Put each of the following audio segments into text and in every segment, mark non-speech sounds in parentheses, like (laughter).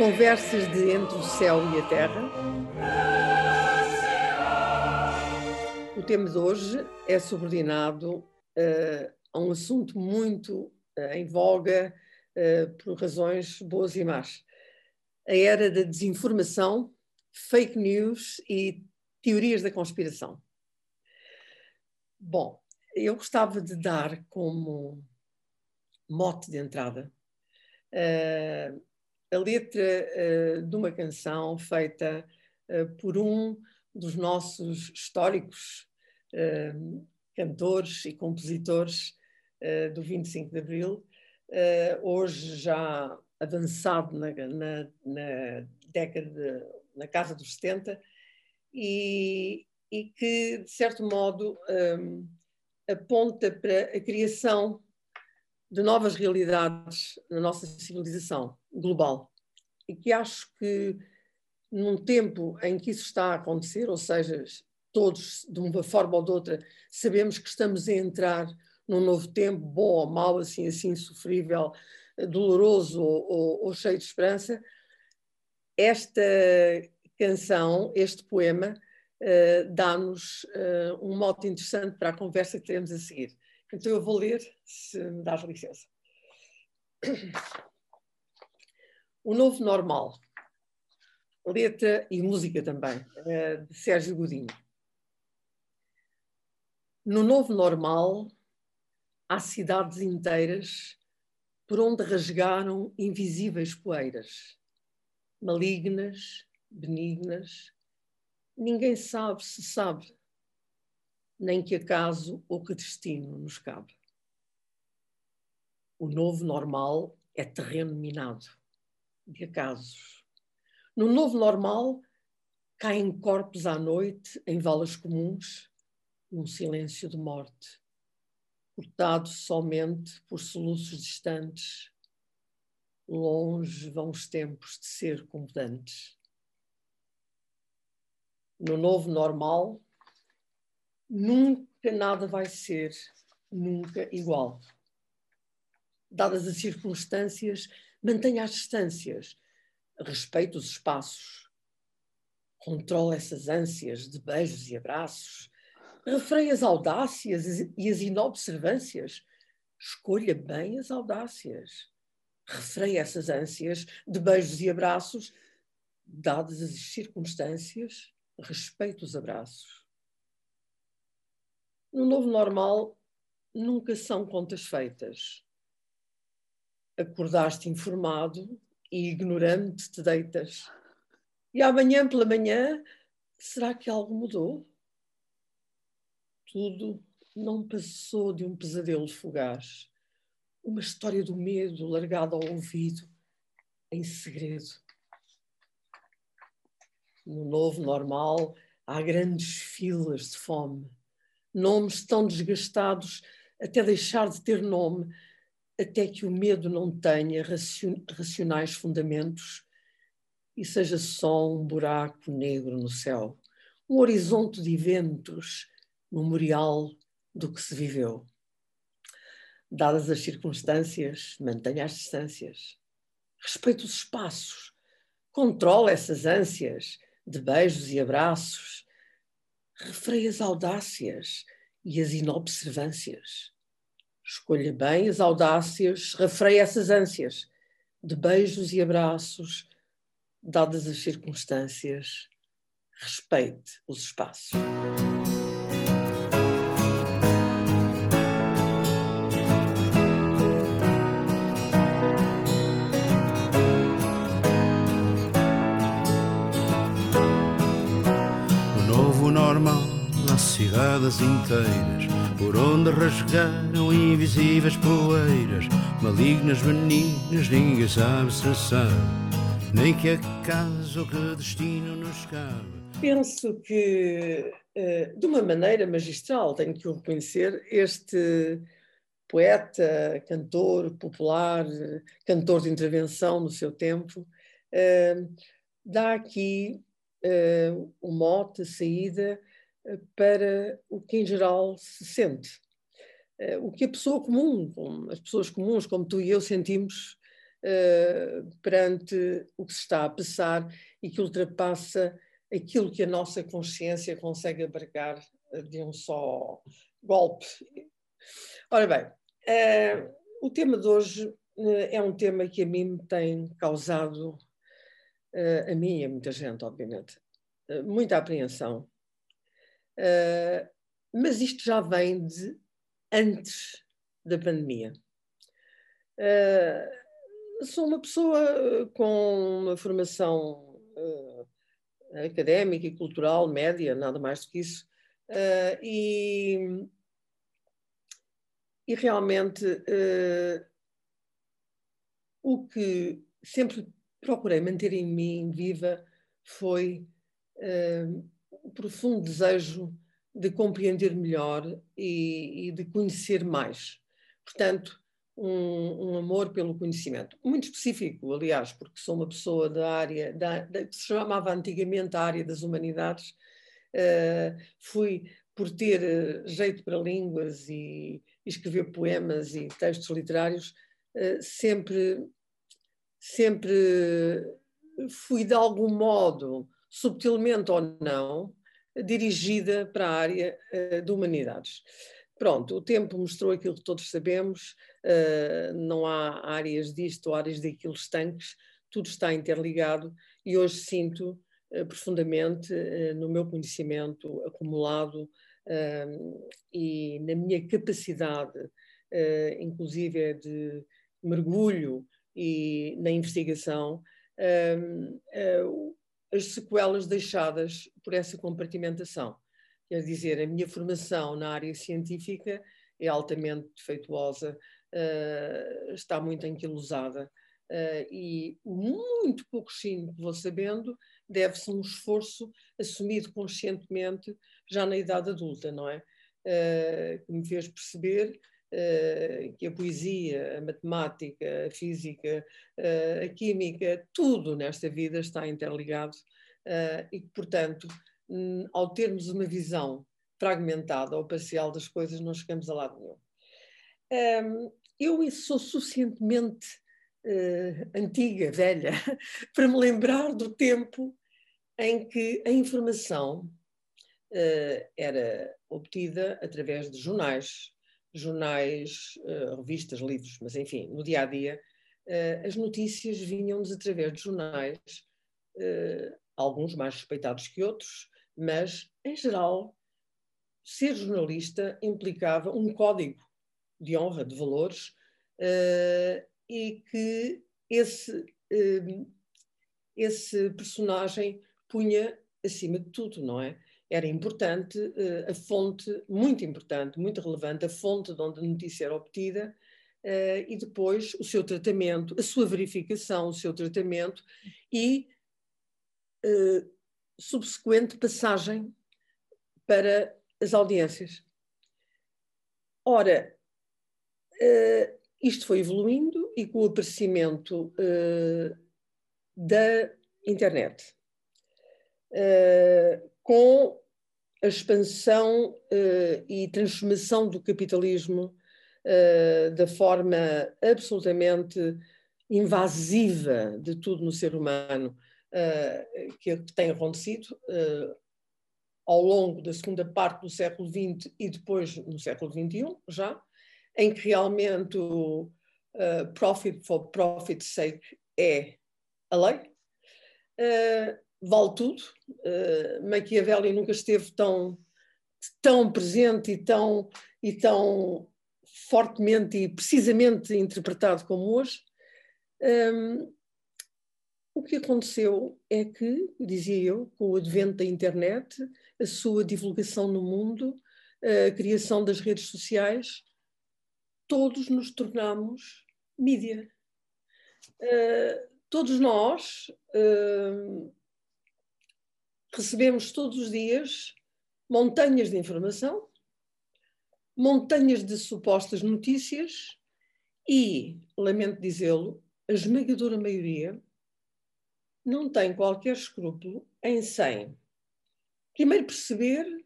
Conversas de entre o céu e a terra. O tema de hoje é subordinado uh, a um assunto muito uh, em voga uh, por razões boas e más. A era da desinformação, fake news e teorias da conspiração. Bom, eu gostava de dar como mote de entrada uh, a letra uh, de uma canção feita uh, por um dos nossos históricos cantores e compositores do 25 de Abril, hoje já avançado na, na, na década, de, na casa dos 70, e, e que, de certo modo, um, aponta para a criação de novas realidades na nossa civilização global. E que acho que, num tempo em que isso está a acontecer, ou seja, todos, de uma forma ou de outra, sabemos que estamos a entrar num novo tempo, bom ou mau, assim, assim, sofrível, doloroso ou, ou, ou cheio de esperança, esta canção, este poema, uh, dá-nos uh, um mote interessante para a conversa que teremos a seguir. Então eu vou ler, se me dás licença. O Novo Normal, letra e música também, uh, de Sérgio Godinho. No Novo Normal, há cidades inteiras por onde rasgaram invisíveis poeiras, malignas, benignas, ninguém sabe se sabe, nem que acaso ou que destino nos cabe. O novo normal é terreno minado de acasos. No novo normal caem corpos à noite em valas comuns, num silêncio de morte, cortado somente por soluços distantes. Longe vão os tempos de ser comodantes no novo normal, nunca nada vai ser nunca igual. Dadas as circunstâncias, mantenha as distâncias, respeite os espaços, controle essas ânsias de beijos e abraços, refreie as audácias e as inobservâncias, escolha bem as audácias, refreie essas ânsias de beijos e abraços, dadas as circunstâncias, respeito os abraços. No novo normal, nunca são contas feitas. Acordaste informado e ignorante te deitas. E amanhã pela manhã, será que algo mudou? Tudo não passou de um pesadelo fugaz, uma história do medo largada ao ouvido, em segredo no novo normal, há grandes filas de fome, nomes tão desgastados até deixar de ter nome, até que o medo não tenha racionais fundamentos e seja só um buraco negro no céu, um horizonte de eventos, memorial do que se viveu. Dadas as circunstâncias, mantenha as distâncias. Respeite os espaços, controle essas ânsias, de beijos e abraços, refreie as audácias e as inobservâncias. Escolha bem as audácias, refreie essas ânsias de beijos e abraços, dadas as circunstâncias, respeite os espaços. Cidades inteiras, por onde rasgaram invisíveis poeiras, malignas, benignas, ninguém sabe se sabe, nem que acaso que destino nos cabe. Penso que, eh, de uma maneira magistral, tenho que o reconhecer, este poeta, cantor popular, cantor de intervenção no seu tempo, eh, dá aqui eh, um mote, saída para o que em geral se sente. Eh, o que a pessoa comum, as pessoas comuns como tu e eu sentimos uh, perante o que se está a passar e que ultrapassa aquilo que a nossa consciência consegue abarcar de um só golpe. Ora bem, o tema de hoje é um tema que a mim me tem causado, a mim e a muita gente, obviamente, muita apreensão. Mas isto já vem de antes da pandemia. Uh, sou uma pessoa eh, com uma formação uh, académica e cultural média, nada mais do que isso, uh, e, e realmente o que sempre procurei manter em mim viva foi o profundo desejo de compreender melhor e, e de conhecer mais. Portanto, um, um, amor pelo conhecimento, muito específico, aliás, porque sou uma pessoa da área da, da que se chamava antigamente a área das humanidades. Uh, fui por ter uh, jeito para línguas e, e, escrever poemas e textos literários, uh, sempre, sempre fui de algum modo, subtilmente ou não, dirigida para a área de humanidades. Pronto, o tempo mostrou aquilo que todos sabemos, uh, não há áreas disto ou áreas daquilo estanques, tudo está interligado e hoje sinto uh, profundamente no meu conhecimento acumulado e na minha capacidade, inclusive de mergulho e na investigação, as sequelas deixadas por essa compartimentação. Quer dizer, a minha formação na área científica é altamente defeituosa, uh, está muito anquilosada. Uh, e o muito pouco que vou sabendo deve-se um esforço assumido conscientemente já na idade adulta, não é? Uh, que me fez perceber que a poesia, a matemática, a física, a química, tudo nesta vida está interligado e que, portanto, Hum, ao termos uma visão fragmentada ou parcial das coisas, não chegamos a lado nenhum. Um, eu sou suficientemente antiga, velha, (laughs) para me lembrar do tempo em que a informação era obtida através de jornais, jornais, uh, revistas, livros, mas enfim, no dia a dia, as notícias vinham-nos através de jornais, alguns mais respeitados que outros, mas, em geral, ser jornalista implicava um código de honra, de valores, uh, e que esse, uh, esse personagem punha acima de tudo, não é? Era importante uh, a fonte, muito importante, muito relevante, a fonte de onde a notícia era obtida, e depois o seu tratamento, a sua verificação, o seu tratamento e subsequente passagem para as audiências. Ora, uh, isto foi evoluindo e com o aparecimento uh, da internet, uh, com a expansão e transformação do capitalismo da forma absolutamente invasiva de tudo no ser humano, uh, que, tem acontecido uh, ao longo da segunda parte do século XX e depois no século XXI, já, em que realmente o uh, profit for profit's sake é a lei. Vale tudo. Machiavelli nunca esteve tão, tão presente e tão, e tão fortemente e precisamente interpretado como hoje. Um, o que aconteceu é que, dizia eu, com o advento da internet, a sua divulgação no mundo, a criação das redes sociais, todos nos tornamos mídia. Uh, todos nós uh, recebemos todos os dias montanhas de informação, montanhas de supostas notícias e, lamento dizê-lo, a esmagadora maioria não tem qualquer escrúpulo em sem primeiro perceber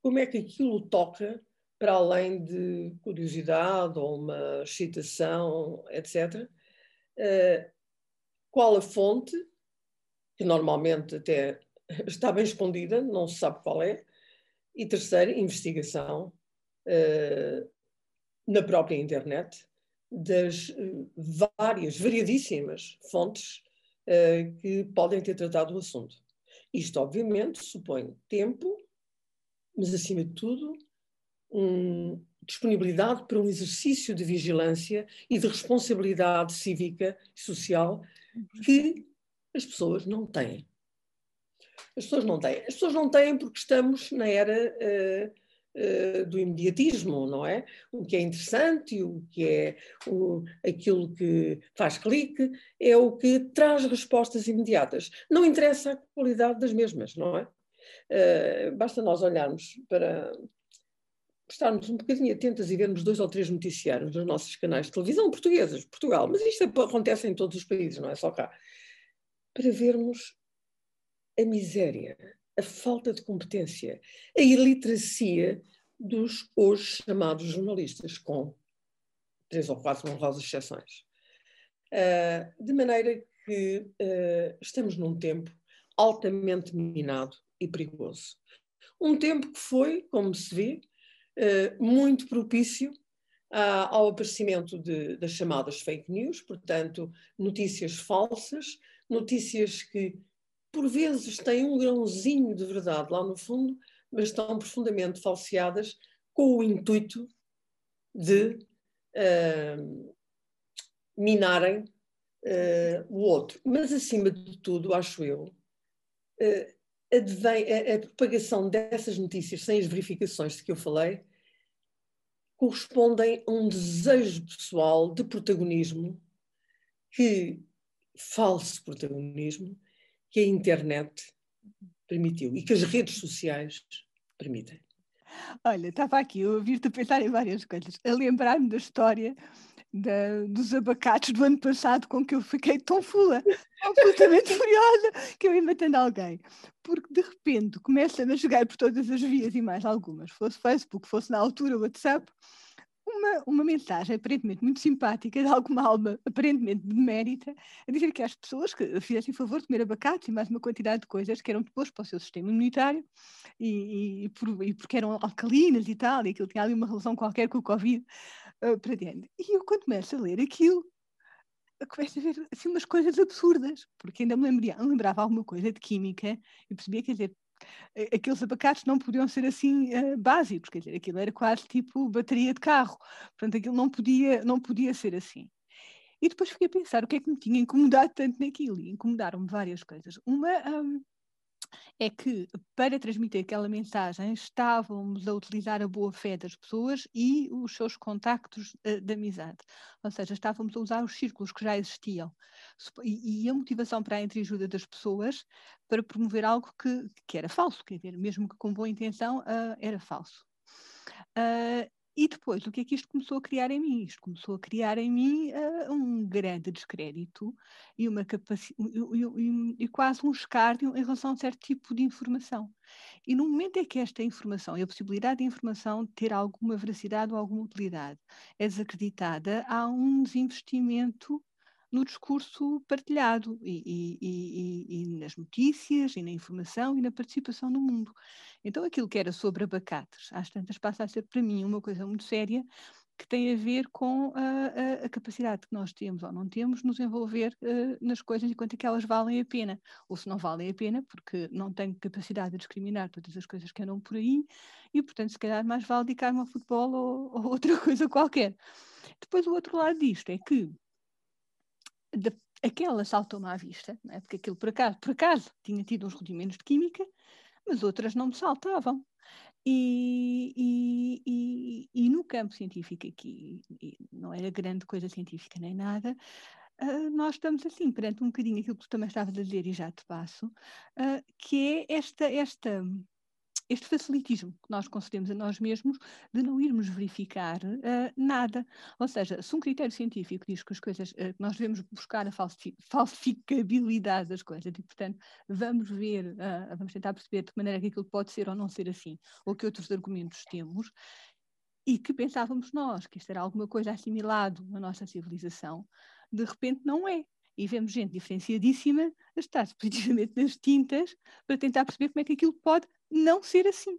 como é que aquilo toca para além de curiosidade ou uma excitação, etc., uh, qual a fonte, que normalmente até (laughs) está bem escondida, não se sabe qual é, e terceiro, investigação uh, na própria internet das uh, várias, variadíssimas fontes que podem ter tratado o assunto. Isto, obviamente, supõe tempo, mas, acima de tudo, um, disponibilidade para um exercício de vigilância e de responsabilidade cívica e social que as pessoas não têm. As pessoas não têm. As pessoas não têm porque estamos na era uh, uh, do imediatismo, não é? O que é interessante, o que é o, aquilo que faz clique, é o que traz respostas imediatas. Não interessa a qualidade das mesmas, não é? Uh, basta nós olharmos para, estarmos um bocadinho atentas e vermos dois ou três noticiários nos nossos canais de televisão portugueses, Portugal, mas isto acontece em todos os países, não é só cá, para vermos a miséria, a falta de competência, a iliteracia dos hoje chamados jornalistas, com três ou quatro honrosas exceções. Uh, de maneira que uh, estamos num tempo altamente minado e perigoso. Um tempo que foi, como se vê, eh, muito propício ao aparecimento de, das chamadas fake news, portanto, notícias falsas, notícias que por vezes têm um grãozinho de verdade lá no fundo, mas estão profundamente falseadas com o intuito de uh, minarem uh, o outro. Mas, acima de tudo, acho eu, uh, advém, a, a, propagação dessas notícias sem as verificações de que eu falei correspondem a um desejo pessoal de protagonismo que falso protagonismo que a internet permitiu e que as redes sociais permitem. Olha, estava aqui a ouvir-te pensar em várias coisas, a lembrar-me da história da, dos abacates do ano passado com que eu fiquei tão fula, absolutamente (laughs) furiosa, que eu ia matando alguém. Porque de repente começa a chegar por todas as vias e mais algumas, fosse Facebook, fosse na altura o WhatsApp, uma, uma mensagem aparentemente muito simpática de alguma alma aparentemente benemérita a dizer que as pessoas que fizessem favor de comer abacate e mais uma quantidade de coisas que eram depois para o seu sistema imunitário e, e, por, e porque eram alcalinas e tal, e aquilo tinha ali uma relação qualquer com o Covid uh, para dentro. E eu quando começo a ler aquilo, começo a ver assim umas coisas absurdas, porque ainda me lembrava, lembrava alguma coisa de química e percebia, quer dizer, aqueles abacates não podiam ser assim uh, básicos, quer dizer, aquilo era quase tipo bateria de carro, portanto aquilo não podia, não podia ser assim. E depois fiquei a pensar o que é que me tinha incomodado tanto naquilo, e incomodaram-me várias coisas. Uma, um, é que para transmitir aquela mensagem estávamos a utilizar a boa fé das pessoas e os seus contactos uh, de amizade. Ou seja, estávamos a usar os círculos que já existiam e, e a motivação para a entreajuda das pessoas para promover algo que, que era falso, quer dizer, mesmo que com boa intenção, uh, era falso. Uh, e depois, o que é que isto começou a criar em mim? Isto começou a criar em mim uh, um grande descrédito e, uma capaci e, e, e, quase um escárnio em relação a um certo tipo de informação. E no momento em que esta informação e a possibilidade de informação ter alguma veracidade ou alguma utilidade é desacreditada, há um desinvestimento no discurso partilhado e, e, e, e, nas notícias e na informação e na participação no mundo. Então aquilo que era sobre abacates, às tantas passa a ser para mim uma coisa muito séria que tem a ver com a, a, a capacidade que nós temos ou não temos nos envolver uh, nas coisas enquanto que elas valem a pena, ou se não valem a pena, porque não tenho capacidade de discriminar todas as coisas que andam por aí, e portanto se calhar mais vale dedicar-me ao futebol ou, ou outra (laughs) coisa qualquer. Depois o outro lado disto é que de, aquela saltou-me à vista, é? porque aquilo por acaso, por acaso tinha tido uns rudimentos de química, mas outras não me saltavam. E, e, e, e no campo científico aqui, não era grande coisa científica nem nada, Uh, nós estamos assim, perante um bocadinho aquilo que tu também estavas a dizer e já te passo, uh, que é esta, esta este facilitismo que nós concedemos a nós mesmos de não irmos verificar uh, nada. Ou seja, se um critério científico diz que as coisas, uh, nós devemos buscar a falsificabilidade das coisas e, portanto, vamos ver, uh, vamos tentar perceber de que maneira que aquilo pode ser ou não ser assim, ou que outros argumentos temos, e que pensávamos nós que isto era alguma coisa assimilado na nossa civilização, de repente não é. E vemos gente diferenciadíssima a estar (laughs) positivamente nas tintas para tentar perceber como é que aquilo pode não ser assim.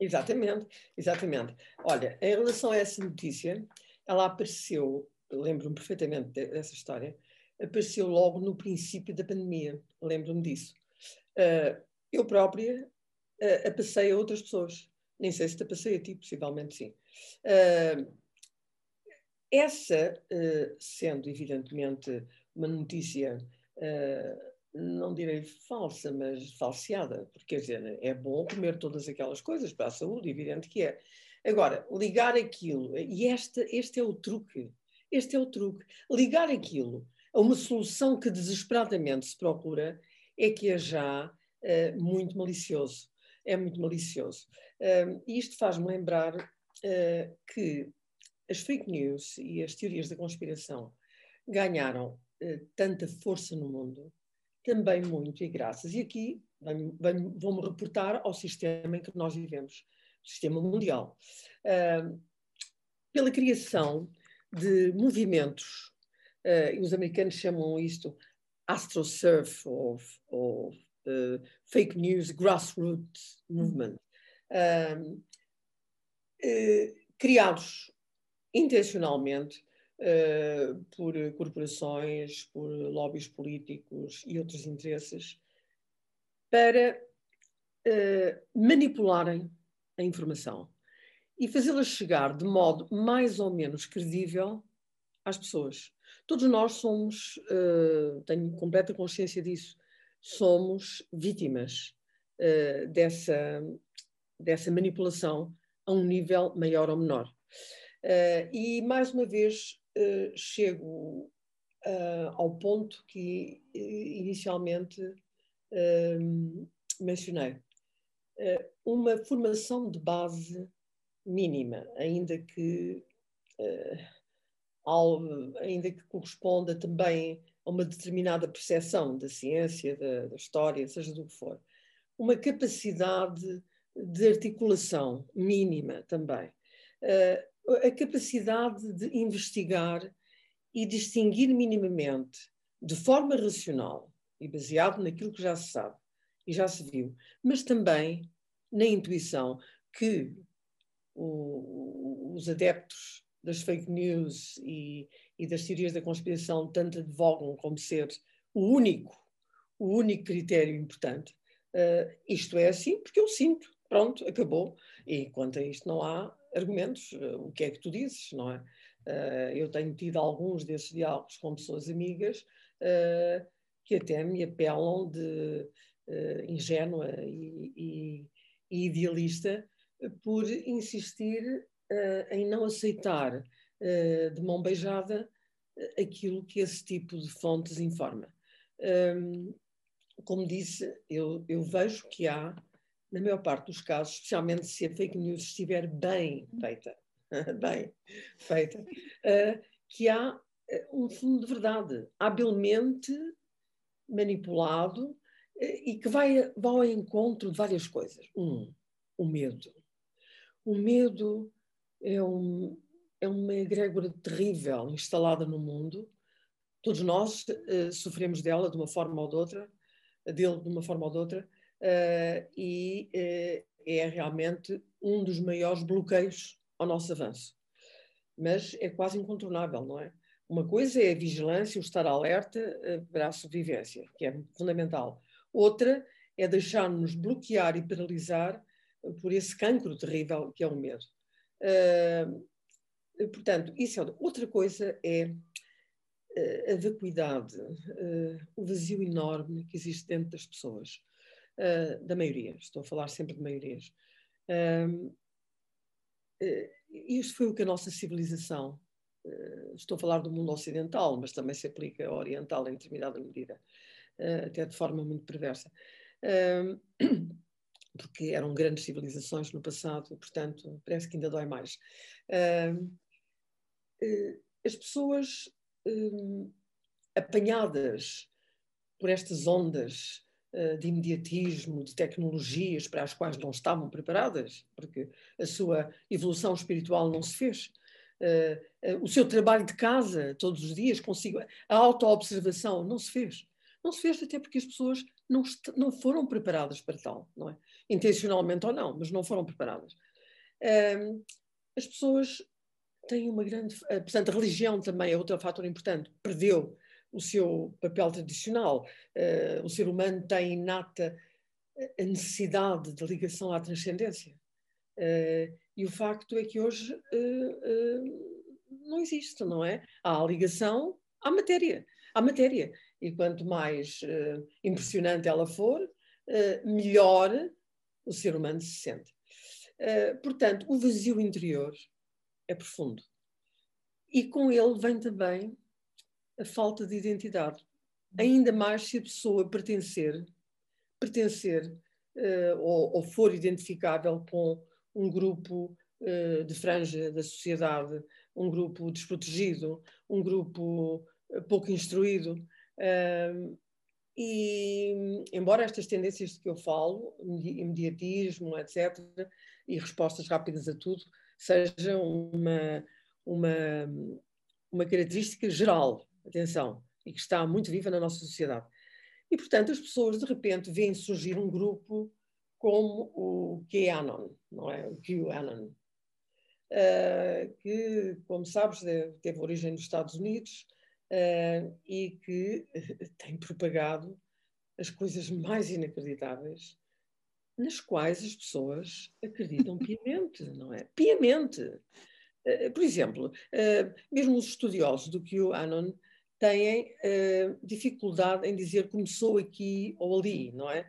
Exatamente, exatamente. Olha, em relação a essa notícia, ela apareceu, lembro-me perfeitamente dessa história, apareceu logo no princípio da pandemia, lembro-me disso. Uh, eu própria uh, a passei a outras pessoas, nem sei se te passei a ti, possivelmente sim. Uh, essa, sendo evidentemente uma notícia não direi falsa, mas falseada, porque quer dizer, é bom comer todas aquelas coisas para a saúde, evidente que é. Agora, ligar aquilo, e este, este é o truque, este é o truque, ligar aquilo a uma solução que desesperadamente se procura é que é já uh, muito malicioso, é muito malicioso. Uh, e isto faz-me lembrar uh, que as fake news e as teorias da conspiração ganharam tanta força no mundo também muito e graças. E aqui vou-me reportar ao sistema em que nós vivemos, o sistema mundial. Uh, pela criação de movimentos, uh, os americanos chamam isto astrosurf ou, ou uh, fake news grassroots movement, criados intencionalmente uh, por corporações, por lobbies políticos e outros interesses, para uh, manipularem a informação e fazê-la chegar de modo mais ou menos credível às pessoas. Todos nós somos, uh, tenho completa consciência disso, somos vítimas uh, dessa, dessa manipulação a um nível maior ou menor. Uh, e, mais uma vez, uh, chego uh, ao ponto que inicialmente mencionei. uma formação de base mínima, ainda que, ao, ainda que corresponda também a uma determinada percepção da ciência, da, da história, seja do que for. Uma capacidade de articulação mínima também. Uh, a capacidade de investigar e distinguir minimamente, de forma racional e baseado naquilo que já se sabe e já se viu, mas também na intuição que o, os adeptos das fake news e, e, das teorias da conspiração tanto advogam como ser o único, o único critério importante. Uh, isto é assim porque eu sinto, pronto, acabou. E quanto a isto não há argumentos, eh, o que é que tu dizes, não é? Uh, eu tenho tido alguns desses diálogos com pessoas amigas uh, que até me apelam de ingênua e, idealista por insistir em não aceitar de mão beijada aquilo que esse tipo de fontes informa. Um, como disse, eu, eu vejo que há na maior parte dos casos, especialmente se a fake news estiver bem feita, (laughs) bem feita, uh, que há uh, um fundo de verdade, habilmente manipulado uh, e que vai, vai ao encontro de várias coisas. Um, o medo. O medo é, um, é uma egrégora terrível instalada no mundo. Todos nós sofremos dela de uma forma ou de outra, dele de uma forma ou de outra, uh, e uh, é realmente um dos maiores bloqueios ao nosso avanço. Mas é quase incontornável, não é? Uma coisa é a vigilância, o estar alerta uh, para a sobrevivência, que é fundamental. Outra é deixar-nos bloquear e paralisar por esse cancro terrível que é o medo. portanto, isso é outra coisa é a vacuidade, o vazio enorme que existe dentro das pessoas uh, da maioria, estou a falar sempre de maiorias. Uh, uh, isto foi o que a nossa civilização, estou a falar do mundo ocidental, mas também se aplica ao oriental em determinada medida, até de forma muito perversa. (clears throat) porque eram grandes civilizações no passado, portanto, parece que ainda dói mais. as pessoas apanhadas por estas ondas eh, de imediatismo, de tecnologias para as quais não estavam preparadas, porque a sua evolução espiritual não se fez. uh, uh, o seu trabalho de casa todos os dias, consigo, a autoobservação, não se fez. Não se fez até porque as pessoas não, não foram preparadas para tal, não é? Intencionalmente ou não, mas não foram preparadas. Uh, as pessoas têm uma grande. Portanto, a religião também é outro fator importante. Perdeu o seu papel tradicional. o ser humano tem inata a necessidade de ligação à transcendência. Uh, e o facto é que hoje uh, uh, não existe, não é? Há a ligação à matéria, à matéria. E quanto mais impressionante ela for, melhor o ser humano se sente. portanto, o vazio interior é profundo. E com ele vem também a falta de identidade. Ainda mais se a pessoa pertencer, pertencer ou, ou for identificável com um grupo uh, de franja da sociedade, um grupo desprotegido, um grupo eh, pouco instruído. Uh, e, embora estas tendências de que eu falo, imediatismo, etc., e respostas rápidas a tudo, sejam uma, uma, uma característica geral, atenção, e que está muito viva na nossa sociedade. E, portanto, as pessoas de repente veem surgir um grupo como o QAnon, não é? O QAnon, uh, que, como sabes, teve origem nos Estados Unidos uh, e que (laughs) tem propagado as coisas mais inacreditáveis, nas quais as pessoas acreditam (laughs) piamente, não é? Piamente. Uh, por exemplo, mesmo os estudiosos do QAnon têm dificuldade em dizer começou aqui ou ali, não é?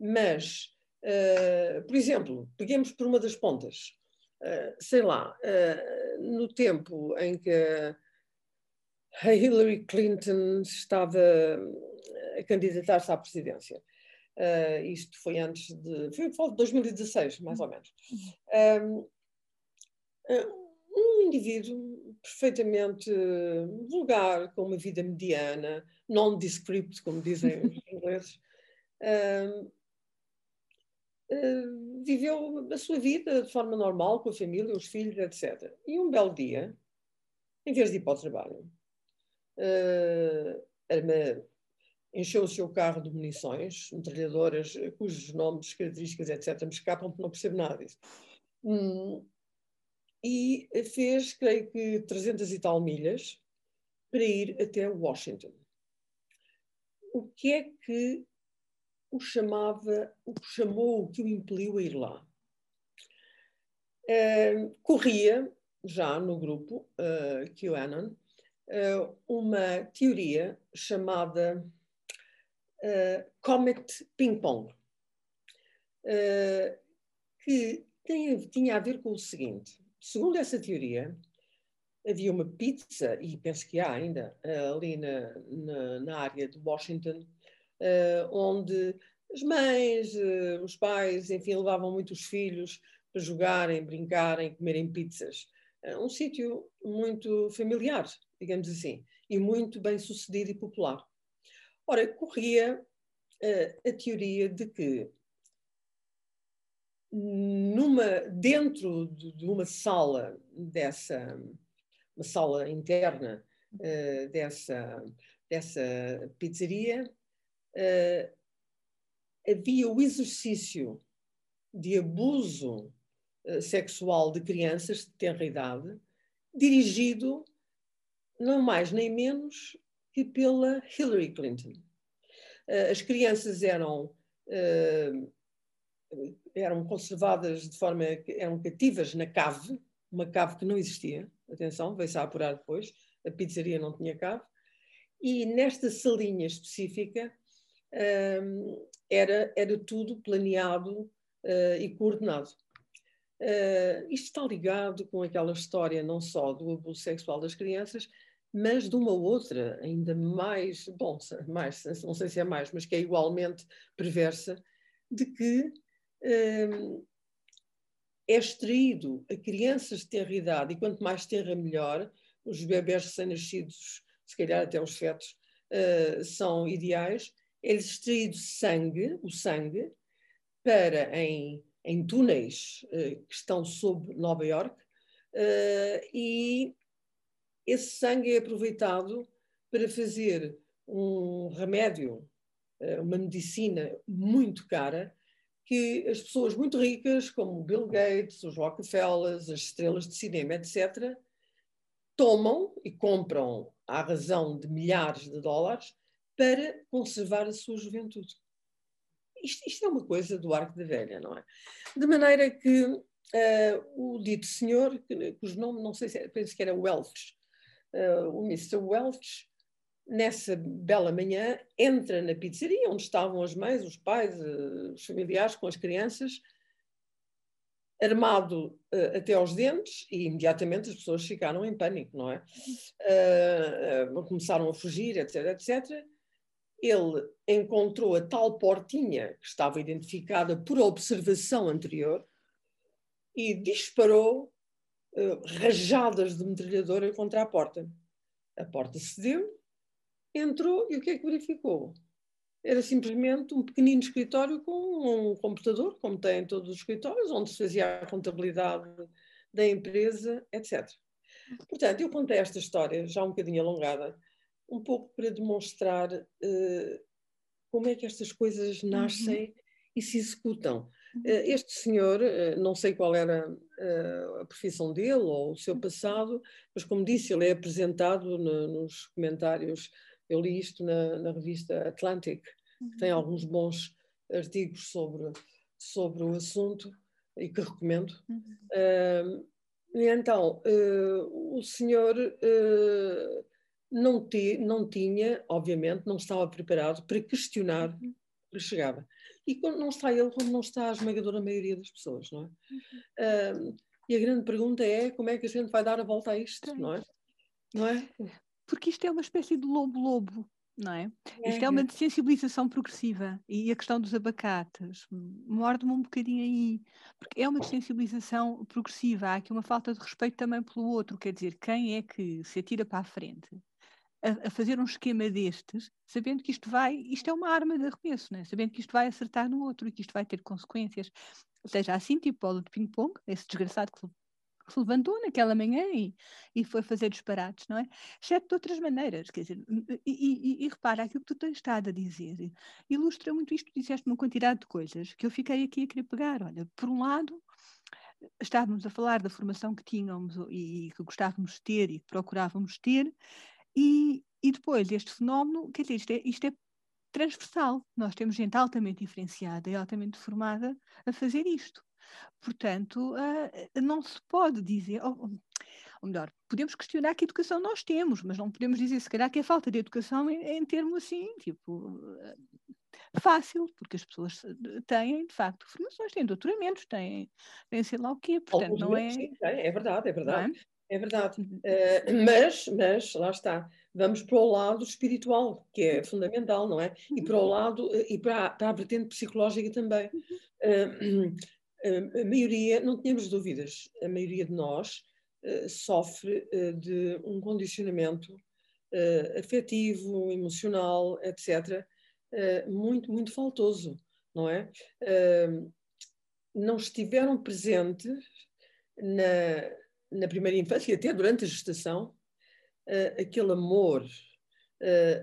Mas Uh, por exemplo, peguemos por uma das pontas, uh, sei lá, uh, no tempo em que a Hillary Clinton estava a candidatar-se à presidência. isto foi antes de. Foi de 2016, mais ou menos. Um, um indivíduo perfeitamente vulgar, com uma vida mediana, non-descript, como dizem os (laughs) ingleses, Uh, viveu a sua vida de forma normal, com a família, os filhos, etc. E um belo dia, em vez de ir para o trabalho, uh, encheu o seu carro de munições, metralhadoras, cujos nomes, características, etc., me escapam porque não percebo nada disso. Hum, e fez, creio que, 300 e tal milhas para ir até Washington. O que é que o chamava, o que chamou, o que o impeliu a ir lá. Uh, corria, já no grupo uh, QAnon, uh, uma teoria chamada uh, Comet Ping Pong, que tem, tinha a ver com o seguinte: segundo essa teoria, havia uma pizza, e penso que há ainda, ali na, na, na área de Washington, uh, onde as mães, uh, os pais, enfim, levavam muito os filhos para jogarem, brincarem, comerem pizzas. Um sítio muito familiar, digamos assim, e muito bem sucedido e popular. Ora, corria a teoria de que numa, dentro de, de uma sala dessa, uma sala interna uh, dessa, dessa pizzaria, uh, havia o exercício de abuso uh, sexual de crianças de tenra idade, dirigido não mais nem menos que pela Hillary Clinton. As crianças eram eram conservadas de forma eram cativas na cave, uma cave que não existia, atenção, veio-se a apurar depois, a pizzaria não tinha cave, e nesta salinha específica uh, era, era tudo planeado uh, e coordenado. Uh, isto está ligado com aquela história não só do abuso sexual das crianças, mas de uma outra, ainda mais, bom, mais, não sei se é mais, mas que é igualmente perversa, de que é extraído a crianças de tenra idade, e quanto mais terra melhor, os bebés recém-nascidos, se calhar até os fetos, uh, são ideais, é-lhes extraído sangue, o sangue, para em, em túneis uh, que estão sob Nova York, e esse sangue é aproveitado para fazer um remédio, uma medicina muito cara, que as pessoas muito ricas, como Bill Gates, os Rockefellers, as estrelas de cinema, etc., tomam e compram à razão de milhares de dólares para conservar a sua juventude. Isto, isto é uma coisa do arco da velha, não é? De maneira que uh, o dito senhor, cujo nome não sei se era, penso que era Welch, uh, o Mr. Welch, nessa bela manhã, entra na pizzaria onde estavam as mães, os pais, uh, os familiares com as crianças, armado uh, até aos dentes e imediatamente as pessoas ficaram em pânico, não é? Uh, uh, começaram a fugir, etc, etc. Ele encontrou a tal portinha que estava identificada por observação anterior e disparou rajadas de metralhadora contra a porta. A porta cedeu, entrou e o que é que verificou? era simplesmente um pequenino escritório com um computador, como tem em todos os escritórios, onde se fazia a contabilidade da empresa, etc. Portanto, eu contei esta história, já um bocadinho alongada, um pouco para demonstrar uh, como é que estas coisas nascem uhum. e se executam. Uh, este senhor, uh, não sei qual era a profissão dele ou o seu passado, mas como disse, ele é apresentado no, nos comentários eu li isto na, na revista Atlantic, que tem uhum. alguns bons artigos sobre, sobre o assunto e que recomendo. Uhum. Uh, e então, uh, o senhor uh, não, te, não tinha, obviamente, não estava preparado para questionar uhum. que chegava. E quando não está ele, como não está a esmagadora maioria das pessoas, não é? Uhum. e a grande pergunta é como é que a gente vai dar a volta a isto, não é? Não é? Porque isto é uma espécie de lobo-lobo, não é? é? Isto é uma desensibilização progressiva e a questão dos abacates morde-me um bocadinho aí, porque é uma desensibilização progressiva, há aqui uma falta de respeito também pelo outro, quer dizer, quem é que se atira para a frente a, a fazer um esquema destes, sabendo que isto vai, isto é uma arma de arremesso, não é? sabendo que isto vai acertar no outro e que isto vai ter consequências, seja assim, tipo bola de ping-pong, esse desgraçado que se levantou naquela manhã e, e foi fazer disparates, não é? Exceto de outras maneiras, quer dizer, e, e, e, repara, aquilo que tu tens estado a dizer ilustra muito isto, disseste uma quantidade de coisas que eu fiquei aqui a querer pegar. Olha, por um lado, estávamos a falar da formação que tínhamos e, que gostávamos de ter e que procurávamos ter, e, e depois este fenómeno, quer dizer, isto é, isto é transversal. Nós temos gente altamente diferenciada e altamente formada a fazer isto. Portanto, uh, não se pode dizer, ou, ou, melhor, podemos questionar que educação nós temos, mas não podemos dizer, se calhar, que é falta de educação em, em termos assim, tipo, uh, fácil, porque as pessoas têm, de facto, formações, têm doutoramentos, têm, têm sei lá o quê, portanto, Alguns não é... Sim, é verdade, é verdade. É? é verdade. Uh, mas, mas, lá está, vamos para o lado espiritual, que é fundamental, não é? E para o uhum. lado, e para, para a vertente psicológica também. Uh, a maioria, não tínhamos dúvidas, a maioria de nós uh, sofre uh, de um condicionamento uh, afetivo, emocional, etc., muito, muito faltoso, não é? não estiveram presentes na, na primeira infância até durante a gestação aquele amor,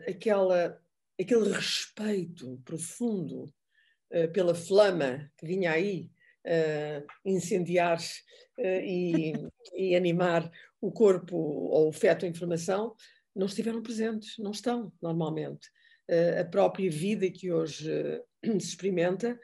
aquela, aquele respeito profundo pela flama que vinha aí uh, incendiar uh, e, e, animar o corpo ou o feto em formação, não estiveram presentes, não estão normalmente. Uh, a própria vida que hoje se experimenta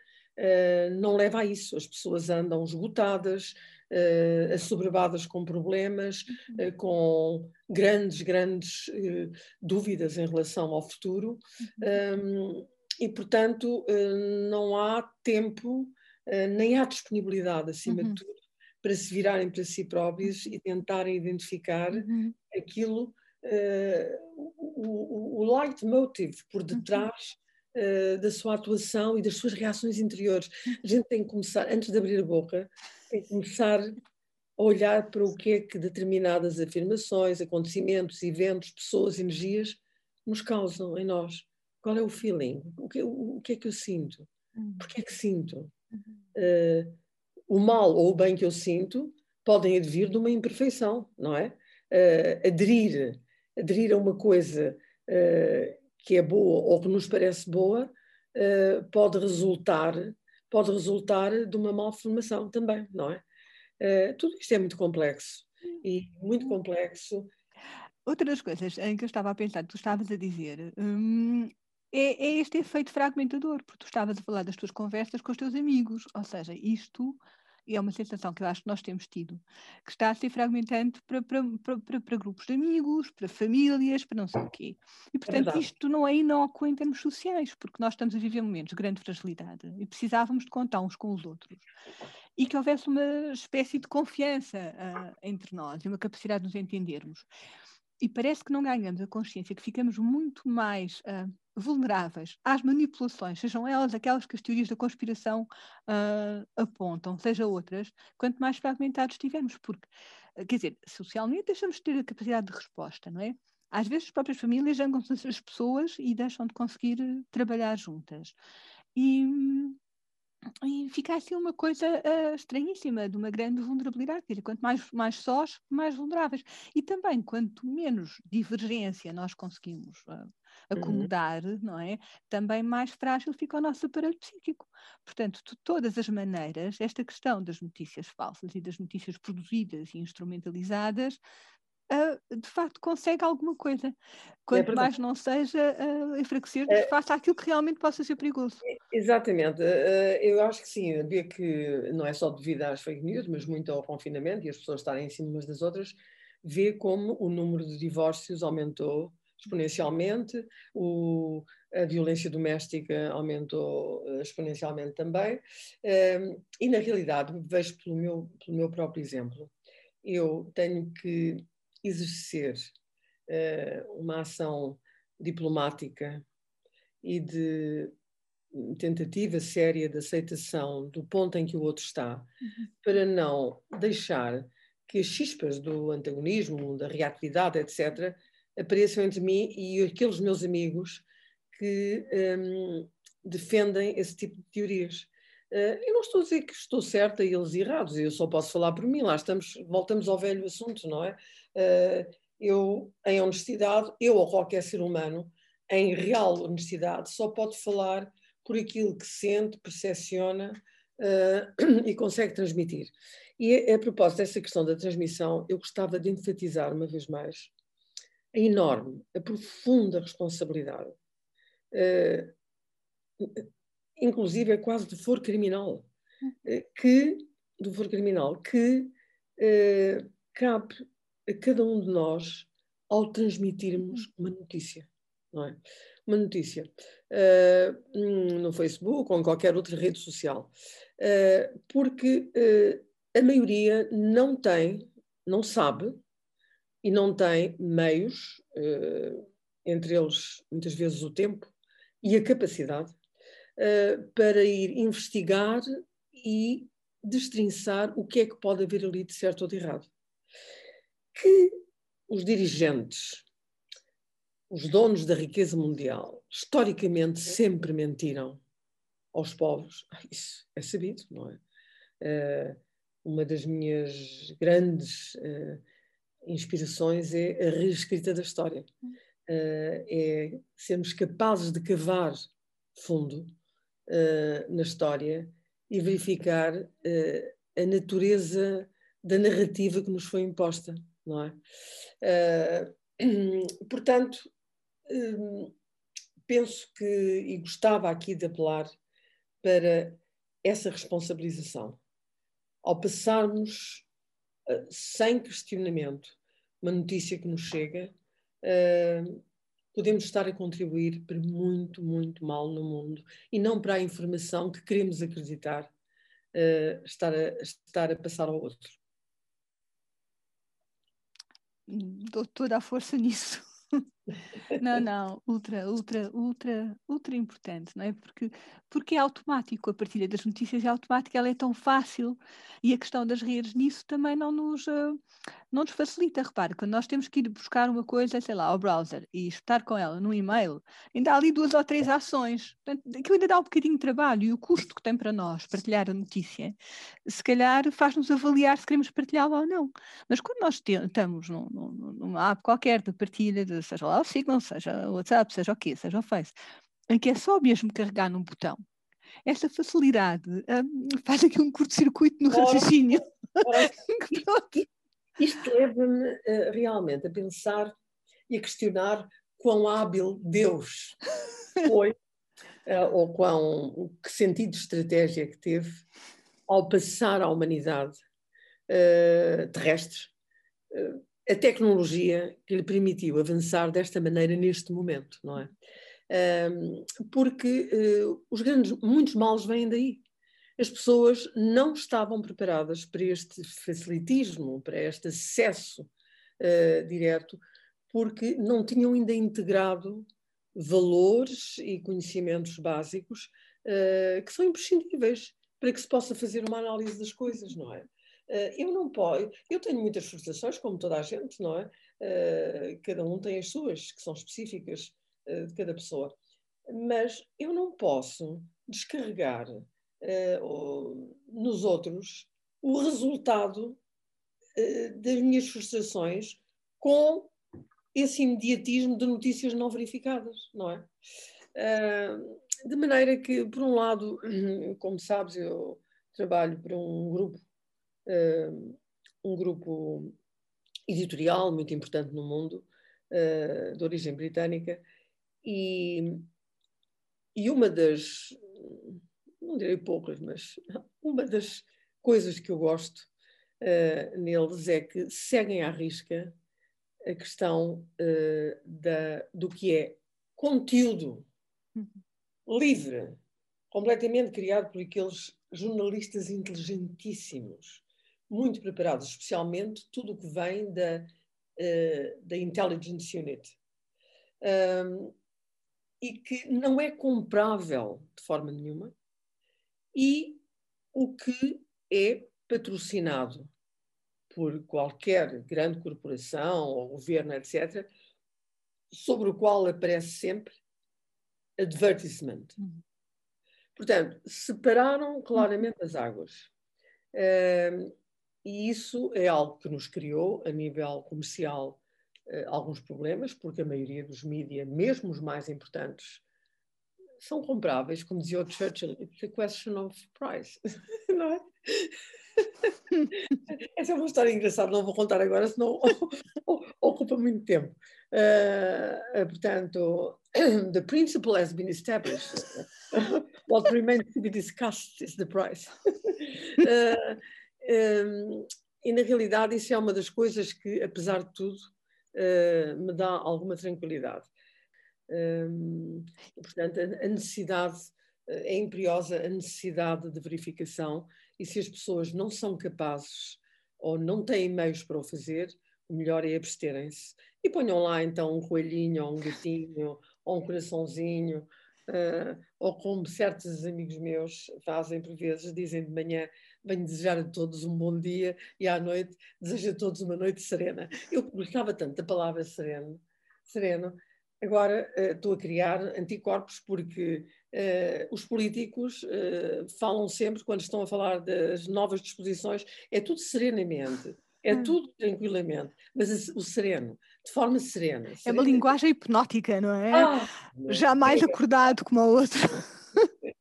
não leva a isso. As pessoas andam esgotadas, uh, assoberbadas com problemas, uh, com grandes, grandes uh, dúvidas em relação ao futuro. Uhum. Um, e, portanto, não há tempo eh, nem há disponibilidade, acima uhum. de tudo, para se virarem para si próprios e tentarem identificar uhum. aquilo, uh, o, o leitmotiv por uhum. detrás uhum. uh, da sua atuação e das suas reações interiores. A gente tem que começar, antes de abrir a boca, tem que começar a olhar para o que é que determinadas afirmações, acontecimentos, eventos, pessoas, energias nos causam em nós. Qual é o feeling? O que, o, o que é que eu sinto? Uhum. Por que é que sinto? Uh, o mal ou o bem que eu sinto podem advir de uma imperfeição, não é? Uh, aderir, aderir a uma coisa uh, que é boa ou que nos parece boa uh, pode resultar pode resultar de uma malformação também, não é? tudo isto é muito complexo e muito complexo. Outra das coisas em que eu estava a pensar, tu estavas a dizer, hum, é, é, este efeito fragmentador, porque tu estavas a falar das tuas conversas com os teus amigos, ou seja, isto é uma sensação que eu acho que nós temos tido, que está a ser fragmentante para, para, para, para grupos de amigos, para famílias, para não sei o quê. E, é portanto, é isto não é inócuo em termos sociais, porque nós estamos a viver momentos de grande fragilidade e precisávamos de contar uns com os outros. E que houvesse uma espécie de confiança uh, entre nós e uma capacidade de nos entendermos. E parece que não ganhamos a consciência que ficamos muito mais uh, vulneráveis às manipulações, sejam elas aquelas que as teorias da conspiração uh, apontam, seja outras, quanto mais fragmentados estivermos, porque, uh, quer dizer, socialmente deixamos de ter a capacidade de resposta, não é? Às vezes as próprias famílias jangam-se as pessoas e deixam de conseguir uh, trabalhar juntas. E, e fica assim uma coisa uh, estranhíssima, de uma grande vulnerabilidade. Quer dizer, quanto mais, mais sós, mais vulneráveis. E também, quanto menos divergência nós conseguimos uh, acomodar, uhum. não é? Também mais frágil fica o nosso aparelho psíquico. Portanto, de todas as maneiras, esta questão das notícias falsas e das notícias produzidas e instrumentalizadas Uh, de facto consegue alguma coisa. É Quanto é mais não seja uh, enfraquecer-nos é, face àquilo que realmente possa ser perigoso. Exatamente. Uh, eu acho que sim, ver que não é só devido às fake news, mas muito ao confinamento e as pessoas estarem em cima umas das outras, vê como o número de divórcios aumentou exponencialmente, o, a violência doméstica aumentou uh, exponencialmente também, uh, e na realidade, vejo pelo meu, pelo meu próprio exemplo, eu tenho que exercer uh, uma ação diplomática e de tentativa séria de aceitação do ponto em que o outro está, uhum. para não deixar que as chispas do antagonismo, da reatividade, etc., apareçam entre mim e aqueles meus amigos que um, defendem esse tipo de teorias. Uh, eu não estou a dizer que estou certa e eles errados, eu só posso falar por mim, lá estamos, voltamos ao velho assunto, não é? Uh, eu, em honestidade, eu ou qualquer ser humano, em real honestidade, só pode falar por aquilo que sente, percepciona uh, (clears throat) e consegue transmitir. E a, a propósito dessa questão da transmissão, eu gostava de enfatizar uma vez mais a enorme, a profunda responsabilidade, uh, inclusive é quase de foro criminal, uh, que, do foro criminal, que cabe a cada um de nós ao transmitirmos uma notícia, não é? Uma notícia uh, no Facebook ou em qualquer outra rede social, uh, porque uh, a maioria não tem, não sabe e não tem meios, uh, entre eles muitas vezes o tempo e a capacidade, uh, para ir investigar e destrinçar o que é que pode haver ali de certo ou de errado. Que os dirigentes, os donos da riqueza mundial, historicamente sempre mentiram aos povos. Isso é sabido, não é? Uh, uma das minhas grandes uh, inspirações é a reescrita da história. Uh, é sermos capazes de cavar fundo na história e verificar a natureza da narrativa que nos foi imposta, não é? (clears throat) portanto, penso que, e gostava aqui de apelar para essa responsabilização. Ao passarmos sem questionamento, uma notícia que nos chega, uh, podemos estar a contribuir para muito, muito mal no mundo e não para a informação que queremos acreditar uh, estar, a, estar a passar ao outro. Dou toda a força (laughs) nisso. Não, não, ultra, ultra, ultra, ultra importante, não é? Porque, porque é automático, a partilha das notícias é automática, ela é tão fácil e a questão das redes nisso também não nos, uh, não nos facilita. Repare, quando nós temos que ir buscar uma coisa, sei lá, ao browser e estar com ela no e-mail, ainda há ali duas ou três ações. Portanto, aquilo ainda dá um bocadinho de trabalho e o custo que tem para nós partilhar a notícia, se calhar faz-nos avaliar se queremos partilhá-la ou não. Mas quando nós estamos num, num, numa app qualquer de partilha, de, seja lá o Signal, seja o WhatsApp, seja o quê, seja o Face, em que é só mesmo carregar num botão, esta facilidade um, faz aqui um curto-circuito no raciocínio. (laughs) Isto leva-me uh, realmente a pensar e a questionar quão hábil Deus foi, uh, ou quão, que sentido de estratégia que teve ao passar à humanidade uh, terrestre a tecnologia que lhe permitiu avançar desta maneira neste momento, não é? porque os grandes, muitos males vêm daí as pessoas não estavam preparadas para este facilitismo, para este acesso uh, direto, porque não tinham ainda integrado valores e conhecimentos básicos uh, que são imprescindíveis para que se possa fazer uma análise das coisas, não é? Uh, eu não posso, eu tenho muitas frustrações, como toda a gente, não é? cada um tem as suas, que são específicas de cada pessoa, mas eu não posso descarregar nos outros o resultado das minhas frustrações com esse imediatismo de notícias não verificadas, não é? De maneira que, por um lado, (clears throat) como sabes, eu trabalho para um grupo, um grupo editorial muito importante no mundo, de origem britânica, e, e uma das não direi poucas, mas uma das coisas que eu gosto uh, neles é que seguem à risca a questão uh, da, do que é conteúdo uhum. livre, completamente criado por aqueles jornalistas inteligentíssimos, muito preparados, especialmente tudo o que vem da, uh, da Intelligence Unit. Um, e que não é comprável de forma nenhuma, e o que é patrocinado por qualquer grande corporação ou governo, etc., sobre o qual aparece sempre advertisement. Uhum. Portanto, separaram claramente as águas. Uh, e isso é algo que nos criou, a nível comercial, uh, alguns problemas, porque a maioria dos mídias, mesmo os mais importantes, são compráveis, como dizia o Churchill, it's a question of price, (laughs) não é? (laughs) Essa é uma história engraçada, não vou contar agora, senão (laughs) ocupa muito tempo. Uh, portanto, (clears throat) the principle has been established. What remains to be discussed is the price. Uh, um, e na realidade, isso é uma das coisas que, apesar de tudo, uh, me dá alguma tranquilidade. Um, portanto, a, necessidade é imperiosa, a necessidade de verificação, e se as pessoas não são capazes ou não têm meios para o fazer, o melhor é absterem-se. E ponham lá então um coelhinho, ou um gatinho, ou um coraçãozinho, uh, ou como certos amigos meus fazem por vezes, dizem de manhã, venho desejar a todos um bom dia e à noite desejo a todos uma noite serena. Eu gostava tanto da palavra sereno, sereno, Agora uh, estou a criar anticorpos porque uh, os políticos uh, falam sempre, quando estão a falar das novas disposições, é tudo serenamente, é hum. tudo tranquilamente, mas o sereno, de forma serena. É uma linguagem hipnótica, não é? Ah, Jamais é. acordado como a outra. (laughs)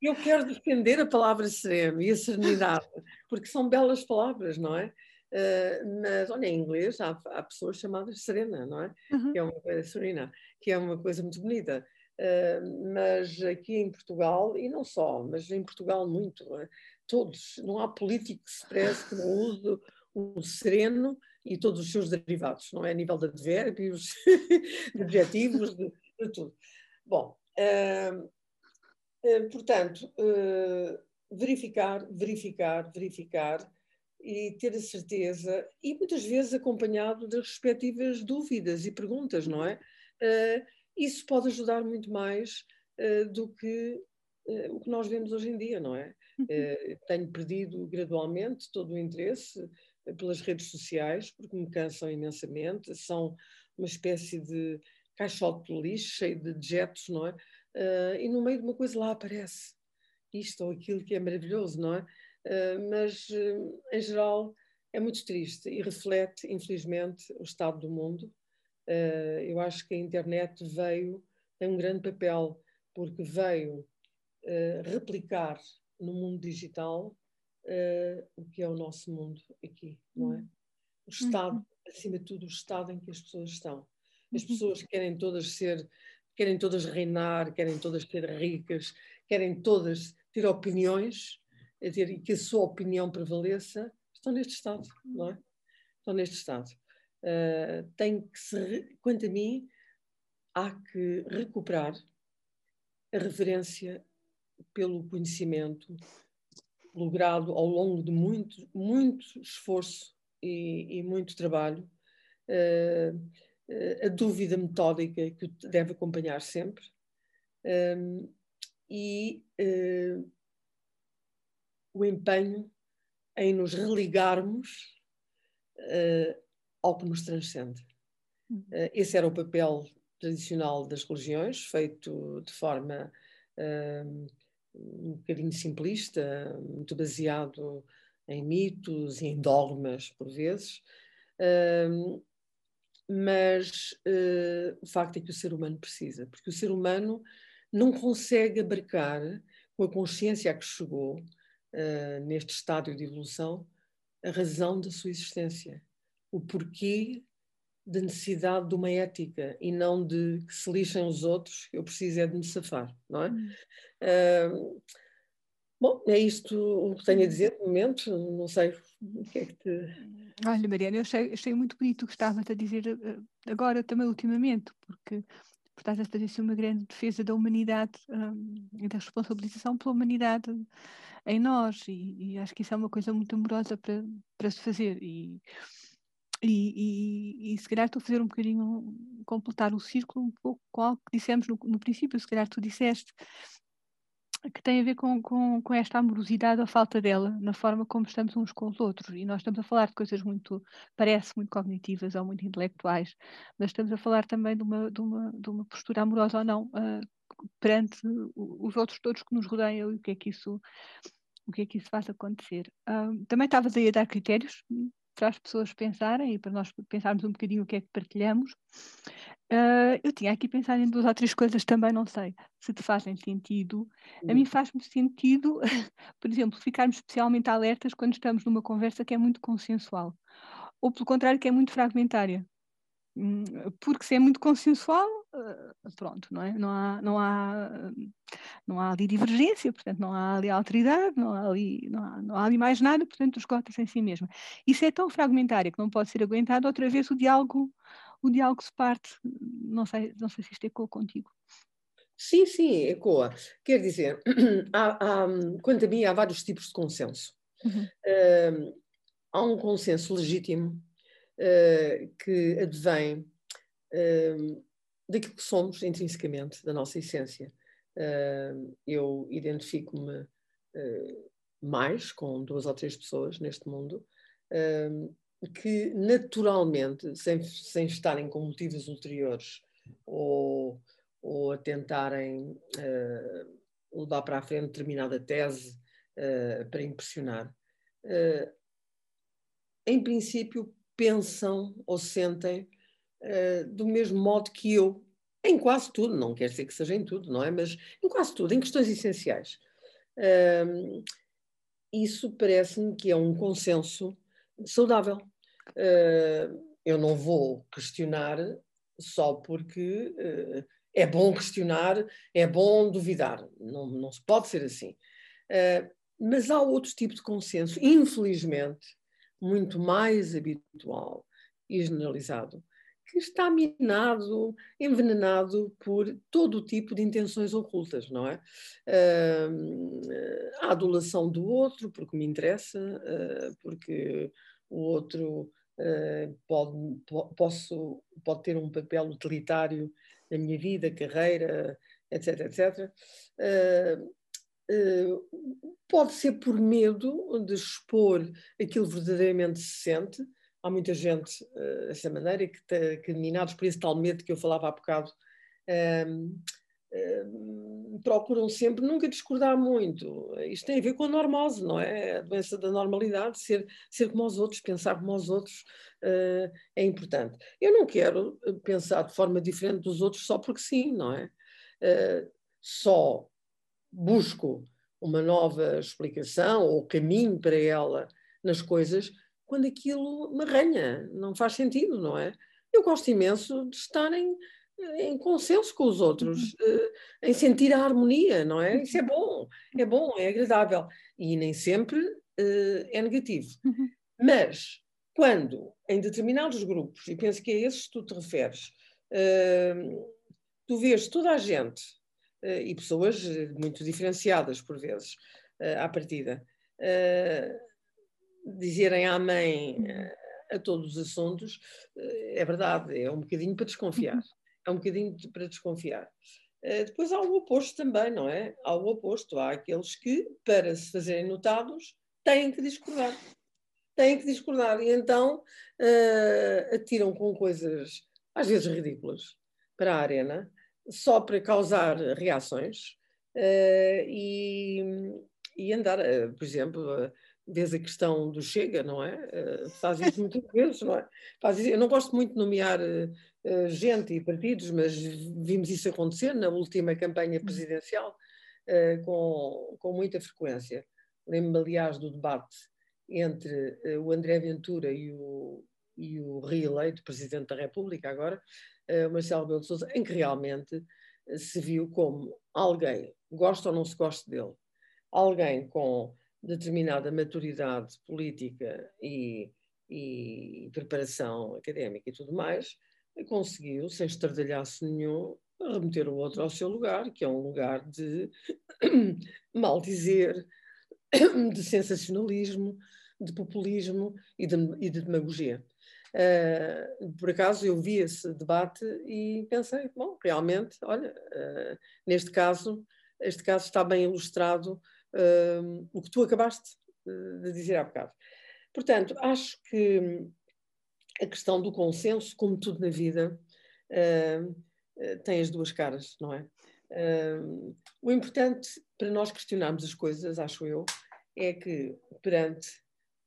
Eu quero defender a palavra sereno e a serenidade, porque são belas palavras, não é? Uh, mas, olha, em inglês há, há pessoas chamadas Serena, não é? Uhum. Que é uma coisa serena, que é uma coisa muito bonita. Uh, mas aqui em Portugal, e não só, mas em Portugal muito, é? todos, não há político que se preze que não use o sereno e todos os seus derivados, não é? A nível de advérbios, (laughs) de adjetivos, de, de, tudo. Bom, uh, portanto, verificar, verificar, verificar e ter a certeza, e muitas vezes acompanhado das respectivas dúvidas e perguntas, não é? uh, isso pode ajudar muito mais do que o que nós vemos hoje em dia, não é? Uhum. tenho perdido gradualmente todo o interesse pelas redes sociais, porque me cansam imensamente, são uma espécie de caixote de lixo cheio de dejetos, não é? E no meio de uma coisa lá aparece isto ou aquilo que é maravilhoso, não é? mas, em geral, é muito triste e reflete, infelizmente, o estado do mundo. Uh, eu acho que a internet veio, tem um grande papel, porque veio uh, replicar no mundo digital uh, o que é o nosso mundo aqui, não é? O estado, uhum. acima de tudo, o estado em que as pessoas estão. As uhum. pessoas querem todas ser, querem todas reinar, querem todas ser ricas, querem todas ter opiniões, dizer, e que a sua opinião prevaleça, estão neste estado, não é? Estão neste estado. Uh, tem que se, quanto a mim, há que recuperar a referência pelo conhecimento logrado ao longo de muito, muito esforço e, e muito trabalho, uh, a dúvida metódica que deve acompanhar sempre e o empenho em nos religarmos uh, ao que nos transcende. Uh, esse era o papel tradicional das religiões, feito de forma uh, um bocadinho simplista, muito baseado em mitos e em dogmas, por vezes. Mas o facto é que o ser humano precisa, porque o ser humano não consegue abarcar, com a consciência a que chegou, uh, neste estádio de evolução, a razão da sua existência, o porquê da necessidade de uma ética e não de que se lixem os outros, eu preciso é de me safar, não é? Uh, bom, é isto o que tenho a dizer no momento, não sei o que é que te... Olha, Mariana, eu achei, achei muito bonito o que estavas a dizer eh, agora também ultimamente, porque estás a fazer assim, uma grande defesa da humanidade um, e da responsabilização pela humanidade em nós e, e, acho que isso é uma coisa muito amorosa para, para se fazer. E, e, e, se calhar estou a fazer um bocadinho completar o círculo um pouco com algo que dissemos no, no princípio, se calhar tu disseste que tem a ver com, com, com esta amorosidade, a falta dela, na forma como estamos uns com os outros. E nós estamos a falar de coisas muito, parece muito cognitivas ou muito intelectuais, mas estamos a falar também de uma, de uma, de uma postura amorosa ou não uh, perante os outros todos que nos rodeiam e o que é que isso, o que é que isso faz acontecer. Uh, também estavas aí a dar critérios para as pessoas pensarem e para nós pensarmos um bocadinho o que é que partilhamos. Uh, eu tinha aqui pensado em duas ou três coisas também, não sei se te fazem sentido. A mim faz-me sentido, (laughs) por exemplo, ficarmos especialmente alertas quando estamos numa conversa que é muito consensual, ou pelo contrário, que é muito fragmentária. Hum, porque se é muito consensual, ah, pronto, não é? Não há, não há, não há ali divergência, portanto, não há ali alteridade, não há ali, não há, não há ali mais nada, portanto, esgota-se em si mesma. Isso é tão fragmentário que não pode ser aguentado outra vez o diálogo o diálogo se parte. Não sei, não sei se isto ecoa contigo. Sim, sim, ecoa. Quer dizer, (clears throat) há, há, quanto a mim, há vários tipos de consenso. Uhum. Uh, há um consenso legítimo uh, que advém uh, daquilo que somos intrinsecamente, da nossa essência. eu identifico-me mais com duas ou três pessoas neste mundo que naturalmente, sem, sem estarem com motivos ulteriores ou, ou a tentarem uh, levar para a frente determinada tese uh, para impressionar, uh, em princípio pensam ou sentem do mesmo modo que eu, em quase tudo, não quer dizer que seja em tudo, não é? Mas em quase tudo, em questões essenciais. isso parece-me que é um consenso saudável. Uh, eu não vou questionar só porque uh, é bom questionar, é bom duvidar. Não, não se pode ser assim. Uh, mas há outro tipo de consenso, infelizmente, muito mais habitual e generalizado, que está minado, envenenado por todo o tipo de intenções ocultas, não é? Uh, a adulação do outro, porque me interessa, uh, porque o outro uh, pode, posso, pode ter um papel utilitário na minha vida, carreira, etc, etc, pode ser por medo de expor aquilo verdadeiramente se sente. Há muita gente uh, dessa maneira que, que, minados por esse tal medo que eu falava há bocado, procuram sempre nunca discordar muito. Isto tem a ver com a normose, não é? A doença da normalidade, ser, ser como os outros, pensar como os outros uh, é importante. Eu não quero pensar de forma diferente dos outros só porque sim, não é? Uh, só busco uma nova explicação ou caminho para ela nas coisas quando aquilo me arranha, não faz sentido, não é? Eu gosto imenso de estarem em consenso com os outros, uhum. uh, em sentir a harmonia, não é? Isso é bom, é bom, é agradável. E nem sempre uh, é negativo. Uhum. Mas, quando em determinados grupos, e penso que é esses que tu te referes, uh, tu vês toda a gente, e pessoas muito diferenciadas por vezes, à partida, dizerem amém uhum. a todos os assuntos, é verdade, é um bocadinho para desconfiar é um bocadinho para desconfiar. Uh, depois há o oposto também, não é? Há o oposto. Há aqueles que, para se fazerem notados, têm que discordar. Têm que discordar. E então uh, atiram com coisas, às vezes ridículas, para a arena, só para causar reações uh, e, e andar, por exemplo vês a questão do Chega, não é? Uh, (laughs) faz isso muitas vezes, não é? Faz isso. Eu não gosto muito de nomear uh, gente e partidos, mas vimos isso acontecer na última campanha presidencial uh, com, com muita frequência. Lembro-me, aliás, do debate entre o André Ventura e o, e o reeleito Presidente da República, agora, Marcelo Belo de Souza, em que realmente se viu como alguém, gosta ou não se gosta dele, alguém com determinada maturidade política e, e preparação académica e tudo mais, conseguiu, sem estardalhaço nenhum, remeter o outro ao seu lugar, que é um lugar de (coughs) mal dizer, (coughs) de sensacionalismo, de populismo e de, e de demagogia. Uh, por acaso eu vi esse debate e pensei, bom, realmente, olha, uh, neste caso, este caso está bem ilustrado o que tu acabaste de dizer há bocado. Portanto, acho que a questão do consenso, como tudo na vida, uh, tem as duas caras, não é? Uh, o importante para nós questionarmos as coisas, acho eu, é que perante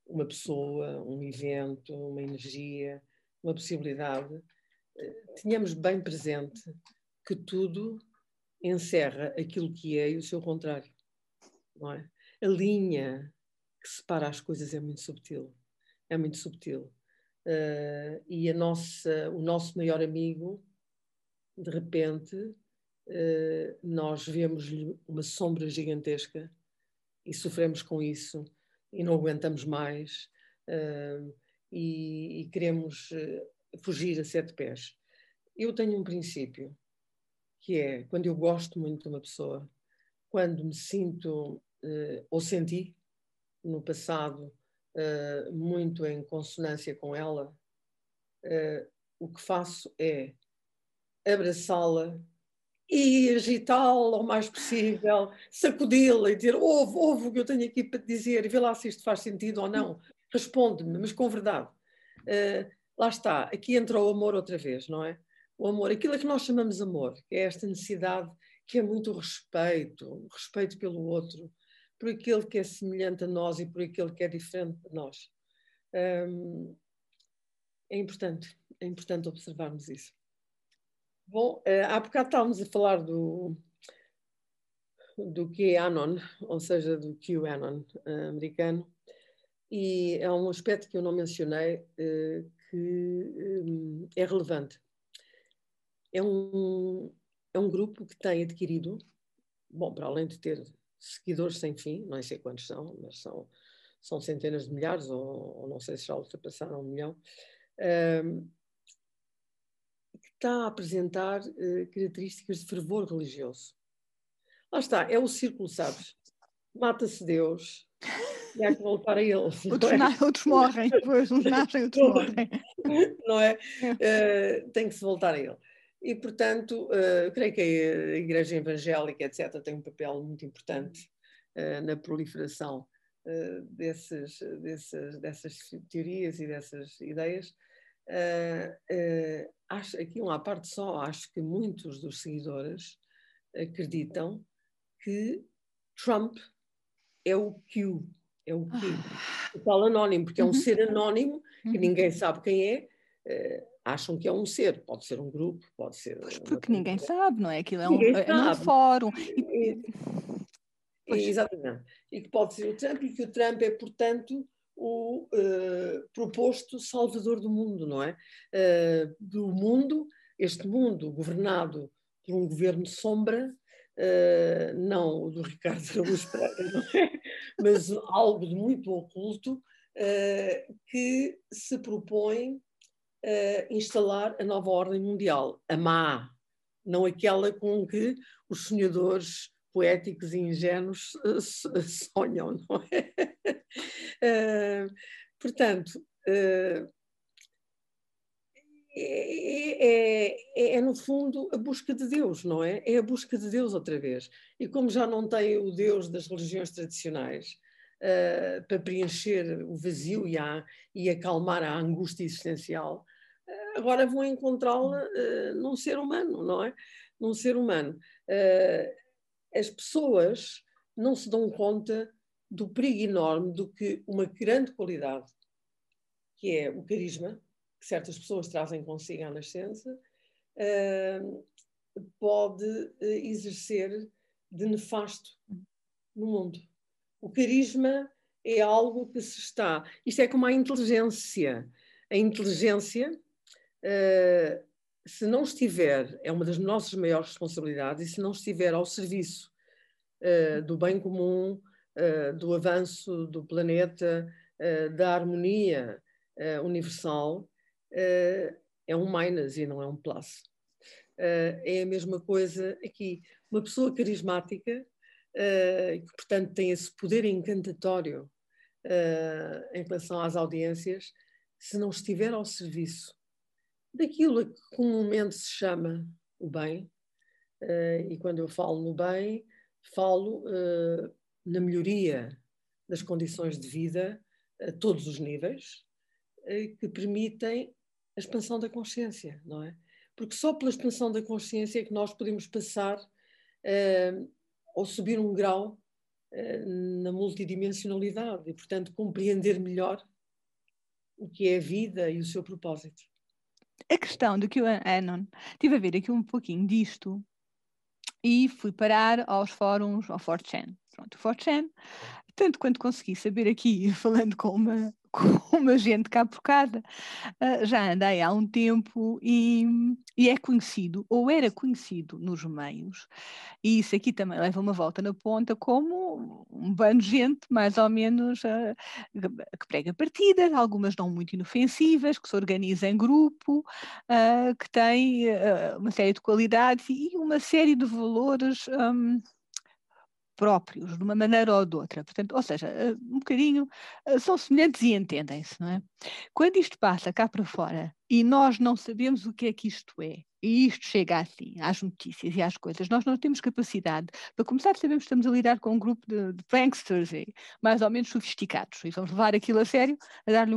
uma pessoa, um evento, uma energia, uma possibilidade, uh, tenhamos bem presente que tudo encerra aquilo que é e o seu contrário não é? A linha que separa as coisas é muito subtil, é muito subtil. Uh, e nossa, o nosso maior amigo, de repente, uh, nós vemos-lhe uma sombra gigantesca e sofremos com isso e não aguentamos mais uh, e, e, queremos fugir a sete pés. Eu tenho um princípio que é quando eu gosto muito de uma pessoa, quando me sinto uh, ou senti no passado uh, muito em consonância com ela, uh, o que faço é abraçá-la e agitá-la o mais possível, sacudi-la e dizer ouve, ouve o que eu tenho aqui para te dizer e vê lá se isto faz sentido ou não. Responde-me, mas com verdade. Lá está, aqui entra o amor outra vez, não é? O amor, aquilo que nós chamamos amor, é esta necessidade que é muito respeito, respeito pelo outro, por aquele que é semelhante a nós e por aquele que é diferente de nós. Um, é importante, é importante observarmos isso. Bom, uh, há bocado estávamos a falar do, do QAnon, ou seja, do QAnon uh, americano, e é um aspecto que eu não mencionei uh, que um, é relevante. É um, é um grupo que tem adquirido, bom, para além de ter seguidores sem fim, não sei quantos são, mas são, são centenas de milhares, ou, ou não sei se já ultrapassaram um milhão, um, que está a apresentar uh, características de fervor religioso. Lá está, é o círculo, sabes? Mata-se Deus, e há que voltar a ele. (laughs) Outros, é? outros morrem, depois uns (laughs) nascem, outros morrem. Não é? Uh, tem que se voltar a ele. E, portanto, uh, creio que a Igreja Evangélica, etc., tem um papel muito importante uh, na proliferação uh, desses, desses, dessas teorias e dessas ideias. acho, aqui, uma parte só, acho que muitos dos seguidores acreditam que Trump é o Q, é o Q, ah. o tal anónimo, porque é um uhum. ser anónimo que uhum. ninguém sabe quem é acham que é um ser, pode ser um grupo, pode ser. Pois porque ninguém sabe, não é? Aquilo é um, é um fórum. E... Exatamente. E que pode ser o Trump, e que o Trump é, portanto, o uh, proposto salvador do mundo, não é? Uh, do mundo, este mundo governado por um governo sombra, uh, não o do Ricardo Araújo Pereira, não é? Mas algo de muito oculto, que se propõe uh, instalar a nova ordem mundial, a má, não aquela com que os sonhadores poéticos e ingênuos uh, (laughs) sonham, não é? Uh, (laughs) portanto, é, é, é, é, no fundo a busca de Deus, não é? É a busca de Deus outra vez. E como já não tem o Deus das religiões tradicionais uh, para preencher o vazio e, a, e acalmar a angústia existencial, agora vão encontrá-la uh, num ser humano, não é? Num ser humano. Uh, as pessoas não se dão conta do perigo enorme do que uma grande qualidade, que é o carisma, que certas pessoas trazem consigo à nascença, uh, pode exercer de nefasto no mundo. O carisma é algo que se está. Isto é como a inteligência. A inteligência uh, se não estiver, é uma das nossas maiores responsabilidades, e se não estiver ao serviço uh, do bem comum, uh, do avanço do planeta, da harmonia universal, é um minus e não é um plus. é a mesma coisa aqui. Uma pessoa carismática, que portanto tem esse poder encantatório em relação às audiências, se não estiver ao serviço daquilo que comumente se chama o bem, uh, e quando eu falo no bem, falo uh, na melhoria das condições de vida a todos os níveis, uh, que permitem a expansão da consciência, não é? Porque só pela expansão da consciência é que nós podemos passar ou subir um grau na multidimensionalidade e, portanto, compreender melhor o que é a vida e o seu propósito a questão do QAnon, tive a ver aqui um pouquinho disto e fui parar aos fóruns, ao 4chan. Pronto, o 4chan, tanto quanto consegui saber aqui, (laughs) falando com uma, (laughs) com uma gente cá por casa, uh, já andei há um tempo e, e, é conhecido, ou era conhecido nos meios, e isso aqui também leva uma volta na ponta, como um bando de gente mais ou menos uh, que prega partidas, algumas não muito inofensivas, que se organiza em grupo, uh, que tem uma série de qualidades e uma série de valores. Um, próprios, de uma maneira ou de outra. Portanto, ou seja, eh, um bocadinho eh, são semelhantes e entendem-se, não é? Quando isto passa cá para fora e nós não sabemos o que é que isto é, e isto chega assim, às notícias e às coisas, nós não temos capacidade. Para começar, sabemos que estamos a lidar com um grupo de, de pranksters mais ou menos sofisticados, e vamos levar aquilo a sério, a dar-lhe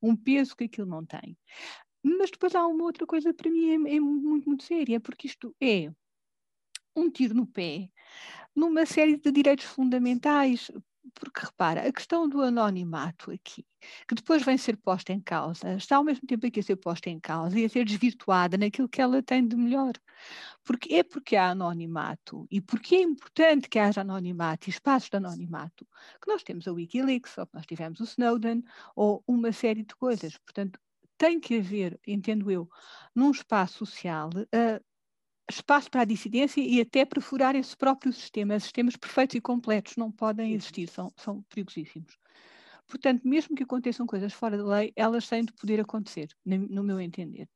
um peso que aquilo não tem. Mas depois há uma outra coisa para mim é, é muito, muito séria, porque isto é um tiro no pé numa série de direitos fundamentais. Porque repara, a questão do anonimato aqui, que depois vem ser posta em causa, está ao mesmo tempo aqui a ser posta em causa e a ser desvirtuada naquilo que ela tem de melhor. Porque é porque há anonimato e porque é importante que haja anonimato e espaços de anonimato que nós temos a Wikileaks, ou que nós tivemos o Snowden, ou uma série de coisas. Portanto, tem que haver, entendo eu, num espaço social, uh, espaço para a dissidência e até para furar esse próprio sistema. Sistemas perfeitos e completos não podem existir, são, são perigosíssimos. Portanto, mesmo que aconteçam coisas fora da lei, elas têm de poder acontecer, no meu entender.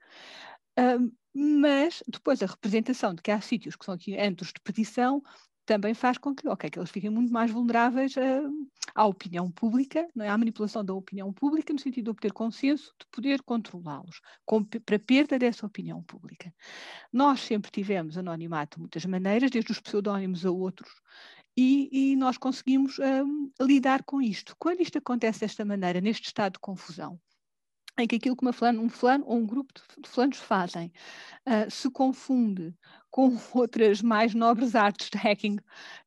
mas depois a representação de que há sítios que são aqui antros de petição também faz com que, okay, que eles fiquem muito mais vulneráveis uh, à opinião pública, não é? à manipulação da opinião pública, no sentido de obter consenso, de poder controlá-los, para perda dessa opinião pública. Nós sempre tivemos anonimato de muitas maneiras, desde os pseudónimos a outros, e, e nós conseguimos um, lidar com isto. Quando isto acontece desta maneira, neste estado de confusão, em que aquilo que uma fulano, um fulano ou um grupo de fulanos fazem uh, se confunde com (laughs) outras mais nobres artes de hacking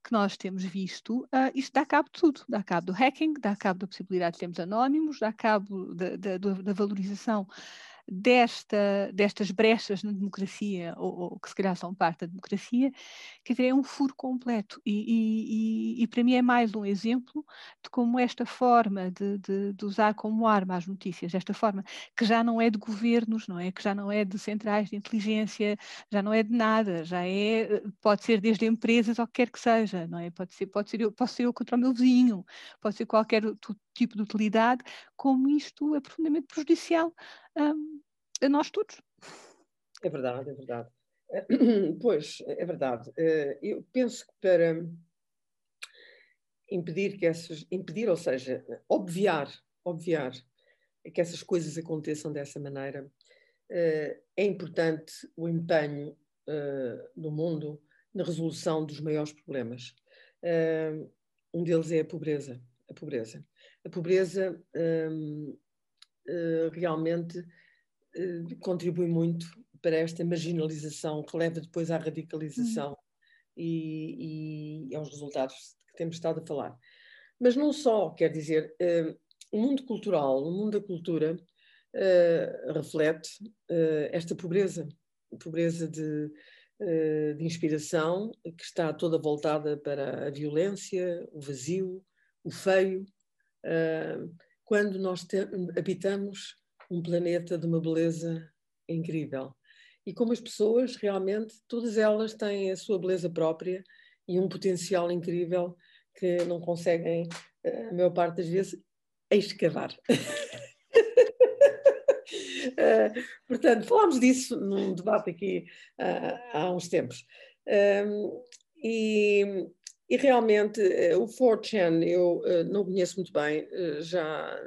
que nós temos visto, uh, isto dá cabo de tudo. Dá cabo do hacking, dá cabo da possibilidade de termos anónimos, dá cabo da, da, valorização desta, destas brechas na democracia, ou, ou, que se calhar são parte da democracia, quer dizer, é um furo completo. E, e, e para mim é mais um exemplo de como esta forma de, de, de, usar como arma as notícias, esta forma que já não é de governos, não é? Que já não é de centrais de inteligência, já não é de nada, já é, pode ser desde empresas ou quer que seja, não é? Pode ser, pode ser eu, posso ser eu contra o meu vizinho, pode ser qualquer tipo de utilidade, como isto é profundamente prejudicial um, a nós todos. É verdade, é verdade. (coughs) Pois, é verdade. Eh, eu penso que para impedir que essas, impedir, ou seja, obviar, obviar que essas coisas aconteçam dessa maneira, eh, é importante o empenho eh, do mundo na resolução dos maiores problemas. Um deles é a pobreza. A pobreza, a pobreza um, uh, realmente uh, contribui muito para esta marginalização que leva depois à radicalização uhum. e, e, aos resultados que temos estado a falar. Mas não só, quer dizer, uh, o mundo cultural, o mundo da cultura reflete esta pobreza, pobreza de, de inspiração que está toda voltada para a violência, o vazio, o feio, uh, quando nós habitamos um planeta de uma beleza incrível. E como as pessoas, realmente, todas elas têm a sua beleza própria e um potencial incrível que não conseguem, uh, a maior parte das vezes, escavar. Uh, (laughs) portanto, falámos disso num debate aqui há uns tempos. e e realmente eh, o 4chan eu uh, não conheço muito bem, uh, já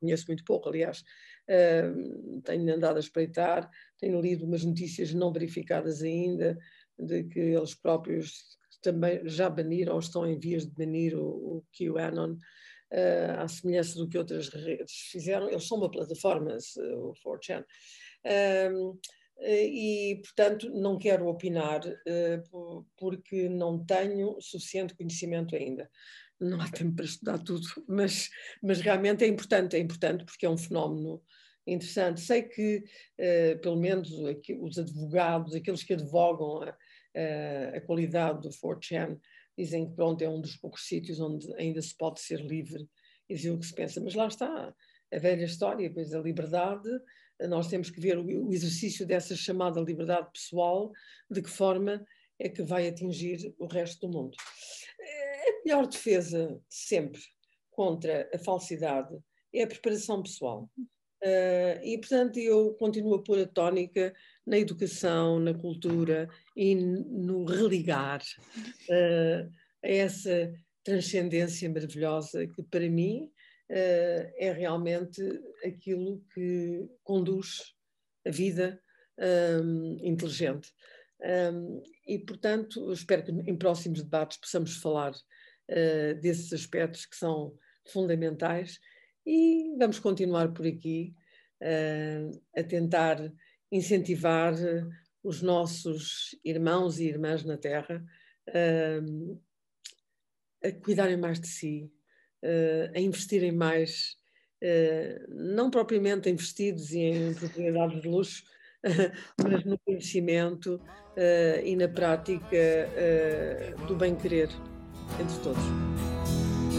conheço muito pouco, aliás, uh, tenho andado a espreitar, tenho lido umas notícias não verificadas ainda, de que eles próprios também já baniram ou estão em vias de banir o, o QAnon, à semelhança do que outras redes fizeram. Eles são uma plataforma, o 4chan. Eh, e, portanto, não quero opinar eh, porque não tenho suficiente conhecimento ainda. Não há tempo para estudar tudo, mas, mas realmente é importante, é importante porque é um fenómeno interessante. Sei que, eh, pelo menos, os advogados, aqueles que advogam a, a qualidade do 4chan, dizem que pronto, é um dos poucos sítios onde ainda se pode ser livre e dizer o que se pensa. Mas lá está, a velha história, pois a liberdade nós temos que ver o exercício dessa chamada liberdade pessoal, de que forma é que vai atingir o resto do mundo. A melhor defesa sempre contra a falsidade é a preparação pessoal. Uh, e, portanto, eu continuo a pôr a tónica na educação, na cultura e no religar uh, a essa transcendência maravilhosa que, para mim, é realmente aquilo que conduz a vida um, inteligente. Um, e, portanto, espero que em próximos debates possamos falar uh, desses aspectos que são fundamentais e vamos continuar por aqui uh, a tentar incentivar os nossos irmãos e irmãs na Terra uh, a cuidarem mais de si, uh, a investirem mais, uh, não propriamente investidos em propriedades de luxo, (laughs) mas no conhecimento uh, e na prática do bem-querer entre todos.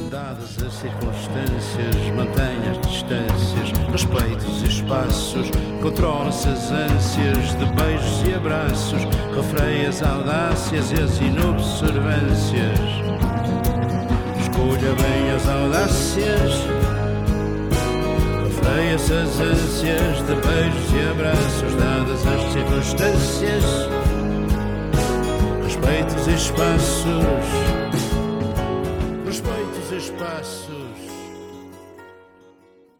Dadas as circunstâncias, mantenha as distâncias, respeite os espaços, controla-se as ânsias de beijos e abraços, refreia as audácias e as inobservâncias Escolha bem as audácias Freia-se as ânsias de beijos e abraços Dadas as circunstâncias respeitos e espaços.